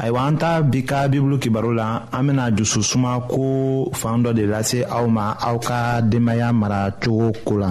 ayiwa an ta bi ka bibulu kibaru la an bena dusu suma ko fan dɔ de lase aw ma aw ka denbaaya mara cogo ko la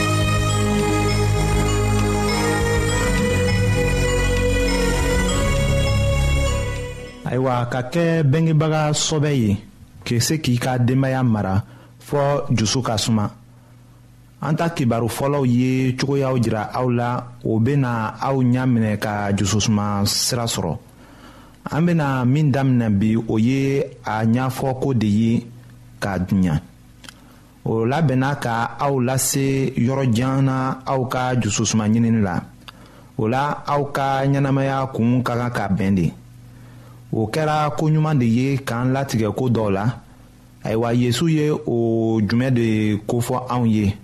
ayiwa ka kɛ bɛngebaga sɔbɛ ye k'i se k'i ka denbaya mara fɔɔ jusu ka suma an ta kibaru fɔlɔw ye cogoyaw jira aw la o bɛna aw ɲɛ minɛ ka jususuma sira sɔrɔ an bɛna min daminɛ bi o ye a ɲɛfɔ ko de ye k'a dunya o labɛnna ka aw lase yɔrɔ jan na aw ka dususuma ɲinini la o la aw ka ɲɛnamaya kun ka kan ka bɛn de o kɛra ko ɲuman de ye k'an latigɛ ko dɔw la ayiwa yesu ye o jumɛn de kofɔ anw ye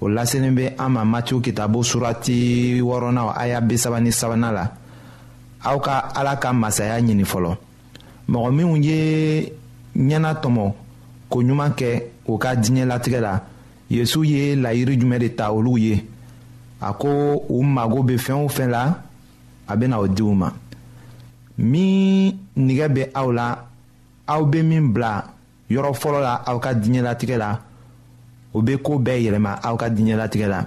o laselen bɛ an ma matiw kitabo surati wɔɔrɔnan aya bisaba ni sabanan la aw ka ala ka masaya ɲini fɔlɔ mɔgɔ minnu ye ɲɛna tɔmɔ ko ɲuman kɛ o ka diɲɛ latigɛ la yesu ye layiri jumɛn de ta olu ye a ko u mago bɛ fɛn o fɛn la a bɛna o di u ma min nɛgɛ bɛ aw la aw bɛ min bila yɔrɔ fɔlɔ la aw ka diɲɛlatigɛ la o bɛ ko bɛɛ yɛlɛma aw ka diɲɛlatigɛ la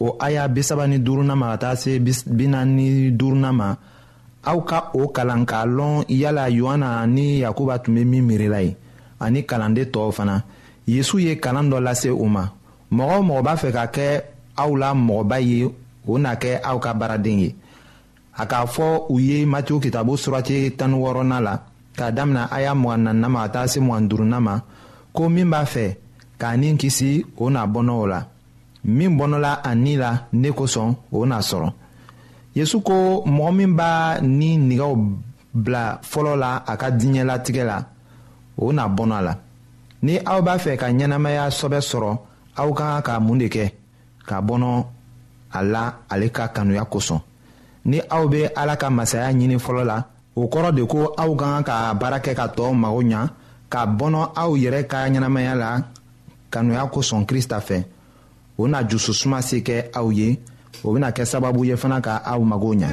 o aya bisaba ni duurunan ma ka taa se bi naani ni duurunan ma aw ka o kalan k'a lɔn yala yohana ni yakuba tun bɛ min miirila ye ani kalanden tɔw fana yesu ye kalan dɔ lase u ma mɔgɔ o mɔgɔ b'a fɛ ka kɛ aw la mɔgɔba ye o na kɛ aw ka baaraden ye a k'a fɔ u ye matiw kitabo surati tan wɔɔrɔnan la k'a damina a y'a mugan nanna ma ka taa se mugan durunna ma ko min b'a fɛ k'a ni kisi o n'a bɔnɔ o la min bɔnɔla a ni la ne kosɔn o n'a sɔrɔ yesu ko mɔgɔ min b'a ni nigɛw bila fɔlɔ la a ka diɲɛlatigɛ la o n'a bɔnɔ a la ni aw b'a fɛ ka ɲɛnamaya sɔbɛ sɔrɔ aw ka kan ka mun de kɛ k'a bɔnɔ a la ale ka kanuya kosɔn ni aw bɛ ala ka masaya ɲini fɔlɔ la o kɔrɔ de ko aw ka kan ka baara kɛ ka tɔɔw mago ɲa ka bɔnɔ aw yɛrɛ ka ɲɛnamaya la kanuya kosɔn krista fɛ o na jususuma se kɛ aw ye o bɛna kɛ sababu ye fana ka aw mago ɲa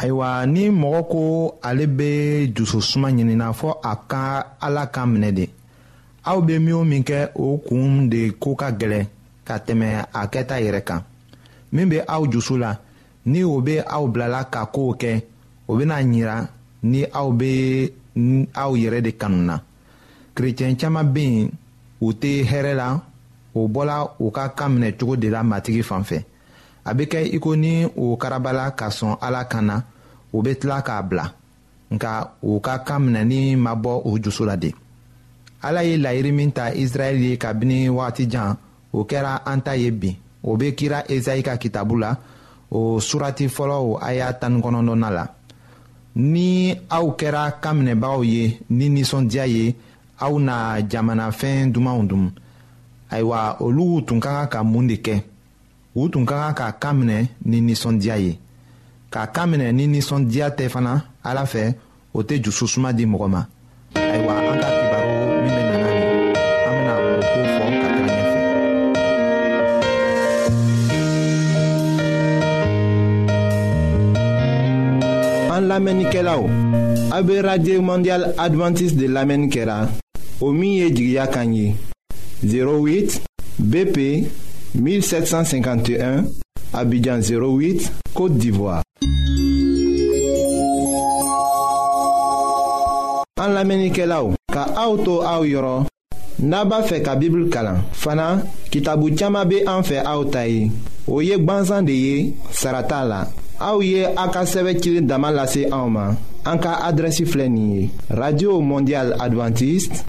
ayiwa ni mɔgɔ ko ale bɛ dususuma ɲinina fɔ a ka ala ka minɛ de aw bɛ min o min kɛ o kun de ko ka gɛlɛn ka tɛmɛ a kɛta yɛrɛ kan min bɛ aw dusu la ni o bɛ aw bilala ka kow kɛ o bɛna ɲira ni aw bɛ aw yɛrɛ de kanu na kerecɛn caman bɛ yen u tɛ hɛrɛ la o bɔla u ka kan minɛ cogo de la matigi fan fɛ a bɛ kɛ iko ni o karabala ka sɔn ala kan na o bɛ tila k'a bila nka u ka kan minɛni ma bɔ u dusu la de ala ye laɲini min ta israɛl ye kabini wagati jan o kɛra an ta ye bi o bɛ kira ezayi ka kitabu la o surati fɔlɔ o aya tan kɔnɔntɔnna la ni aw kɛra kan minɛbagaw ye ni nisɔndiya ye aw na jamanafɛn dumanw dun ayiwa olu tun ka kan ka mun de kɛ u tun ka kan k'a kan minɛ ni nisɔndiya ye k'a kan minɛ ni nisɔndiya tɛ fana ala fɛ o tɛ jususuma di mɔgɔ ma ayiwa an ka kibaru min bɛ nana nin an bɛna o ko fɔ ka taa ɲɛfɛ. an lamɛnnikɛlaw a bɛ radio mondial adventiste de lamɛnni kɛra o min ye jigiya kan ye. 08 BP 1751 Abidjan 08 Côte d'Ivoire. An lamenikelaw ka auto to aw yɔrɔ n'a b'a fɛ ka bibulu kalan fana kitabu caaman be an fɛ aw ta ye o ye gwanzan de ye sarata la aw ye a ka sɛbɛ cili dama lase anw ma an ka radio mondial adventiste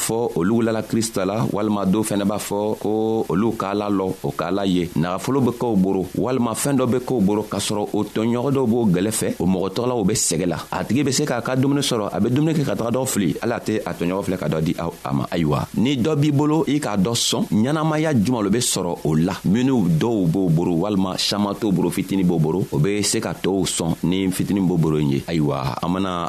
fɔ olu wulala krista la walima dɔw fɛnɛ b'a fɔ ko olu k'a la lɔ o k'a la ye nagafolo be kɛw boro walima fɛɛn dɔ be kɛw boro k'a sɔrɔ o tɔɲɔgɔn dɔw b'o gwɛlɛ fɛ o mɔgɔ tɔgɔlaw be sɛgɛ la a tigi be se k'a ka dumuni sɔrɔ a be dumuni kɛ ka taga dɔ fili ala tɛ a tɔɲɔgɔn filɛ ka dɔ di aw a ma ayiwa ni dɔ b'i bolo i k'a dɔ sɔn ɲɛnamaya juman lo be sɔrɔ o la minw dɔw b'o boro walima saman t'o boro fitini b'o boro o be se ka tɔɔw sɔn ni fitini b'o boro ye ayiwa an mana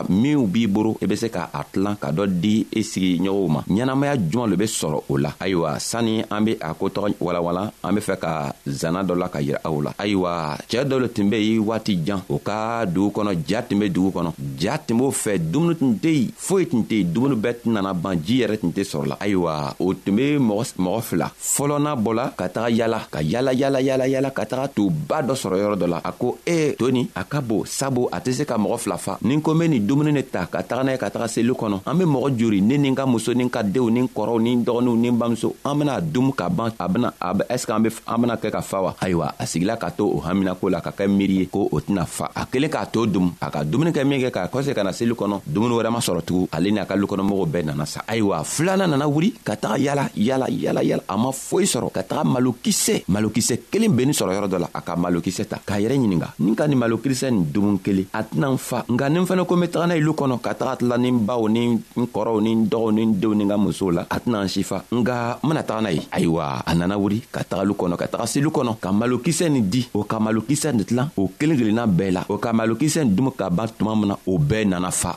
minw b'i boro i be se ka a tilan ka dɔ di i sigiɲɔgɔnw ma ɲɛnamaya juman lo be sɔrɔ o la ayiwa sanni an be a ko tɔgɔ walawala an be fɛ ka zanna dɔ la ka yira aw la ayiwa cɛɛ dɔ lo tun be yen waati jan o ka dugu kɔnɔ ja tun be dugu kɔnɔ ja tun b'o fɛ dumuni tun tɛ yen foyi tun tɛ yen dumuni bɛɛ tun nana ban ji yɛrɛ tun tɛ sɔrɔ la ayiwa o tun be mɔgɔ fila fɔlɔna bɔla ka taga yala ka yala yala yala yala ka taga to ba dɔ sɔrɔ yɔrɔ dɔ la a ko ee toni a ka bon sabu a tɛ se ka mɔgɔ fila fa ni n ko n be nin dumuni ne ta ka taga n'a ye ka taga seli kɔnɔ an be mɔgɔ jori ne ni n ka muso ni n ka denw ni n kɔrɔw ni n dɔgɔninw ni n bamuso an bena dumu ka ban a bena a be ɛsike an be an bena kɛ ka fa wa ayiwa a sigila ka to o haminako la ka kɛ miiri ye ko o tɛna fa a kelen k'a to dum a ka dumuni kɛ min kɛ k'a kɔse ka na seli kɔnɔ dumuni wɛrɛ ma sɔrɔ tugun ale ni a ka lukɔnɔmɔgɔw bɛɛ nana sa ayiwa filanan nana wuli ka taga yala yala yala yala a ma foyi sɔrɔ ka taga malokisɛ malokisɛ kelen bennin sɔrɔ yɔrɔ dɔ la a ka malokisɛ ta k'a yɛrɛ ɲininga ni ka nin malokisɛ nin dumuni kelen a tɛna n fa nka ni n fɛnɛ ko n be taga n'a ilu kɔnɔ ka taga tila ni n baw ni n kɔrɔw ni n dɔgɔw ni n denw ni n ka musow la a tɛna n si fa nka n bena taga n'a ye ayiwa a nana wuli ka tagalu kɔnɔ ka taga selu kɔnɔ ka malokisɛ nin di o ka malokisɛ nin tilan o kelen kelenna bɛɛ la o ka malokisɛ nin dumu ka ban tuma min na o bɛɛ nana fa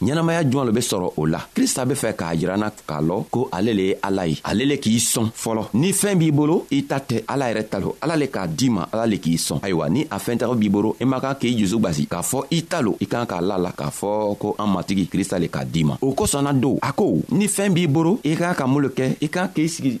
ɲɛnamaya jɔn lo be sɔrɔ o la krista be fɛ k'a jirana k'a lɔ ko ale le ye ala ye ale le k'i sɔn fɔlɔ ni fɛɛn b'i bolo i ta tɛ ala yɛrɛ ta lo ala le k'a di ma ala le k'i sɔn ayiwa ni a fɛntago b'i bolo i man kan k'i jusu gwasi k'a fɔ i ta lo i kan k'a la la k'a fɔ ko an matigi krista le k'a di ma o kosɔnna don a ko ni fɛɛn b'i bolo i kan ka mun lo kɛ i kan k'i sigi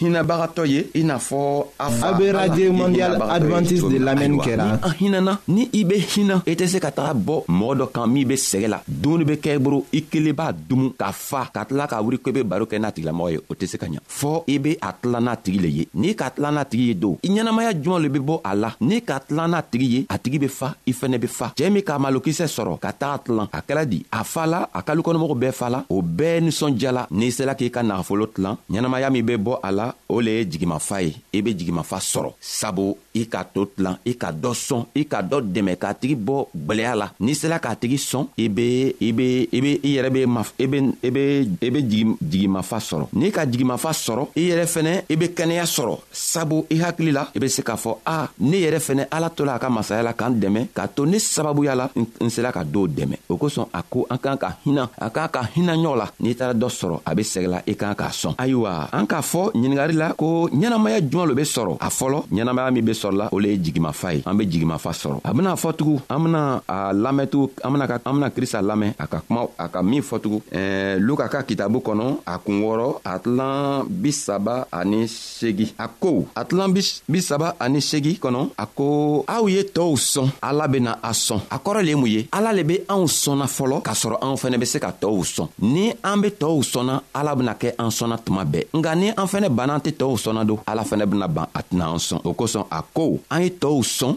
hinabagatɔ ye i n'a fɔ a fa a bɛ radio mondial adventiste de lamɛnni kɛra ni an hinana ni i bɛ hina i tɛ se ka taga bɔ mɔgɔ dɔ kan min bɛ sɛgɛ la dumuni bɛ kɛ bolo i kelen b'a dumu ka fa ka tila k'a wuli ko i bɛ baro kɛ n'a tigilamɔgɔ ye o tɛ se ka ɲa fɔɔ i bɛ a tila n'a tigi le ye n'i ka tila n'a tigi ye don i ɲɛnamaya jɔn le bɛ bɔ a la n'i ka tila n'a tigi ye a tigi bɛ fa i fɛnɛ bɛ fa cɛɛ min k'a malokisɛ sɔrɔ ka taga tilan a kɛra di a fa la a kalukɔnɔmɔgɔ bɛɛ fa la o bɛɛ nisɔnjala n'i sela k'i ka nagafolo tilan ɲɛnamaya min be bɔ a la o le ye jigimafa ye i be jigimafa sɔrɔ sabu i ka to tilan i ka dɔ sɔn i ka dɔ dɛmɛ k'a tigi bɔ gwɛlɛya la n'i sela k'a tigi sɔn i be i be i be i yɛrɛ be i be i be i be jigimafa sɔrɔ n'i ka jigimafa sɔrɔ i yɛrɛ fɛnɛ i be kɛnɛya sɔrɔ sabu i hakili la i be se k'a fɔ a ne yɛrɛ fɛnɛ ala tola a ka masaya la k'an dɛmɛ k'a to ne sababuya la n sela ka dɔw dɛmɛ o kosɔn a ko an k'an ka hinɛ a k'an ka hinɛ ɲɔgɔn la n'i taara dɔ sɔrɔ a be sɛgɛla i k'an k'a sɔn ayiwa an k'a fɔ ɲiningari la ko ɲɛnamaya juman lo be sɔrɔ a fɔlɔ ɲɛnamaya min be sɔrɔla o le ye jigimafa ye an be jigimafa sɔrɔ a bena fɔ tugun an bena a lamɛntugu an bena an bena krista lamɛn a ka kuma a ka min fɔtugun ɛɛ luka ka kitabu kɔnɔ a kun wɔɔrɔ a tilan bisaba ani segi a ko a tilan bi saba ani segi kɔnɔ a ko aw ye tɔɔw sɔn ala bena a sɔn a kɔrɔ le ye mun ye ala le be anw sɔnna fɔlɔ k'a sɔrɔ anw fɛnɛ be se ka tɔɔw sɔn ni an be tɔɔw sɔnna ala bena kɛ an sɔnna tuma bɛɛ nka ni an fɛnɛ banna an tɛ tɔɔw sɔnna don ala fɛnɛ bena ban a tɛna an sɔn o kosɔn a ko an ye tɔɔw sɔn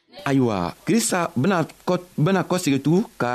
ayiwa krista bena kɔ bena kɔsegi tugun ka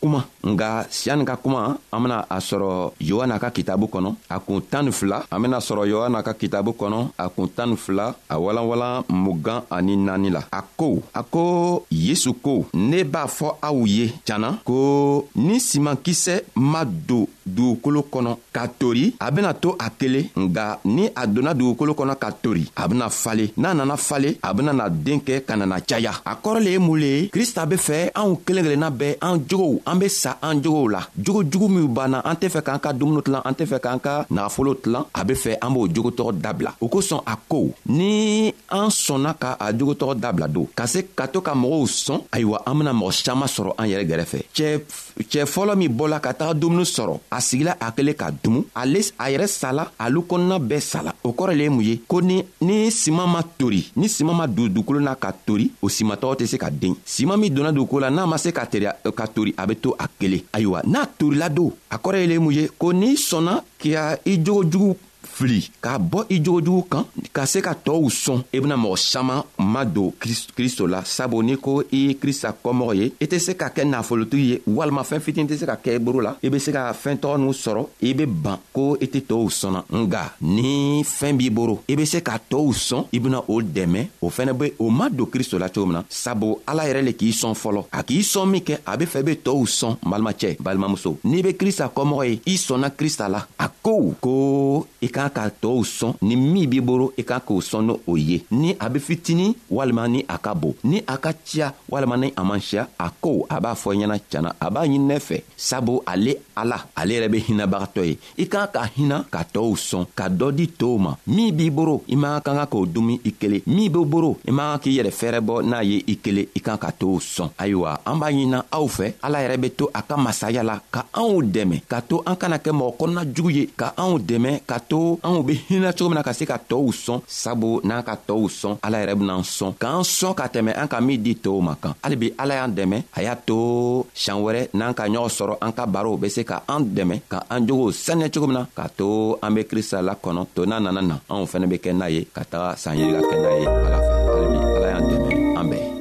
kuma nga siya nin ka kuma an bena a sɔrɔ yohana ka kitabu kɔnɔ a kun tan ni fila an bena sɔrɔ yohana ka kitabu kɔnɔ a kun tan ni fila a walanwalan mugan ani naani la a ko a ko yesu ko ne b'a fɔ aw ye janna ko ni siman kisɛ ma don dugukolo kɔnɔ ka tori a bena to a kelen nga ni a donna dugukolo kɔnɔ ka tori a bena fale n'a nana fale a bena na den kɛ ka nana caya a kɔrɔ le ye mun le ye krista be fɛ anw kelen kelenna bɛɛ an jogow an be sa an jogow la jogo jugu minw banna an tɛ fɛ k'an ka dumuni tilan an tɛ fɛ k'an ka nagafolo tilan a be fɛ an b'o jogo tɔgɔ dabila o kosɔn a ko ni an sɔnna ka a jogotɔgɔ dabila don ka se ka to ka mɔgɔw sɔn ayiwa an bena mɔgɔ saman sɔrɔ an yɛrɛ gɛrɛfɛ cɛɛ fɔlɔ min bɔla ka taga dumuni sɔrɔ a sigila a kelen ka dumu ale a yɛrɛ sala alu kɔnɔna bɛɛ sala o kɔrɔ le ye mun ye ko ni ni siman ma tori ni siman ma don dugukolo na ka tori o simatɔgɔ tɛ se ka den siman min donna dugukolo la n'a ma se ka teriya ka tori a be to a kelen ayiwa n'a torila don a kɔrɔ ye le mun ye ko n'i sɔnna k'i ka i jogo jugu fili k'a bɔ i jogojugu kan ka se ka tɔɔw sɔn i bena mɔgɔ saman madon kristo la sabu n'i ko i ye krista kɔmɔgɔ ye i tɛ se ka kɛ nafolotigi ye walima fɛɛn fitini tɛ se ka kɛ i boro la i be se ka fɛɛn tɔgɔ n'u sɔrɔ i be ban ko i tɛ tɔɔw sɔnna nga ni fɛɛn b'i boro i be se ka tɔɔw sɔn i bena o dɛmɛ o fɛnɛ be o ma don kristo la cogo min na sabu ala yɛrɛ le k'i sɔn fɔlɔ a k'i sɔn min kɛ a be fɛ i be tɔɔw sɔn balimacɛ balimamuso n'i be krista kɔmɔgɔ ye i sɔnna krista la a ko ko i k'a ka tɔɔw sɔn ni min b'i boro i k'a k'o sɔn ni o ye ni a be fitini walima ni a ka bon ni a ka ciya walima ni a man siya a ko a b'a fɔ ɲɛna cana a b'a ɲininɛ fɛ sabu ale ala ale yɛrɛ be hinabagatɔ ye i k'a ka hina ka tɔɔw sɔn ka dɔ di tow ma min b'i boro i man ka kan k'o dumi i kelen min be boro i man kan k'i yɛrɛ fɛɛrɛ bɔ n'a ye i kelen i kan ka tow sɔn ayiwa an b'a ɲinan aw fɛ ala yɛrɛ be to a ka masaya la ka anw dɛmɛ ka to an kana kɛ mɔgɔ kɔnɔna jugu ye ka anw dɛmɛ ka to anw be hinɛ cogo min na ka se ka tɔɔw sɔn sabu n'an ka tɔɔw sɔn ala yɛrɛ benaan sɔn k'an sɔn ka tɛmɛ an ka min di tɔɔw ma kan hali bi ala y'an dɛmɛ a y'a to siɲan wɛrɛ n'an ka ɲɔgɔn sɔrɔ an ka barow be se ka an dɛmɛ ka an jogow saniya cogo min na k'a to an be krista la kɔnɔ to n'a nana na anw fɛnɛ be kɛ n'a ye ka taga sanyiri la kɛ n'a ye ala fɛ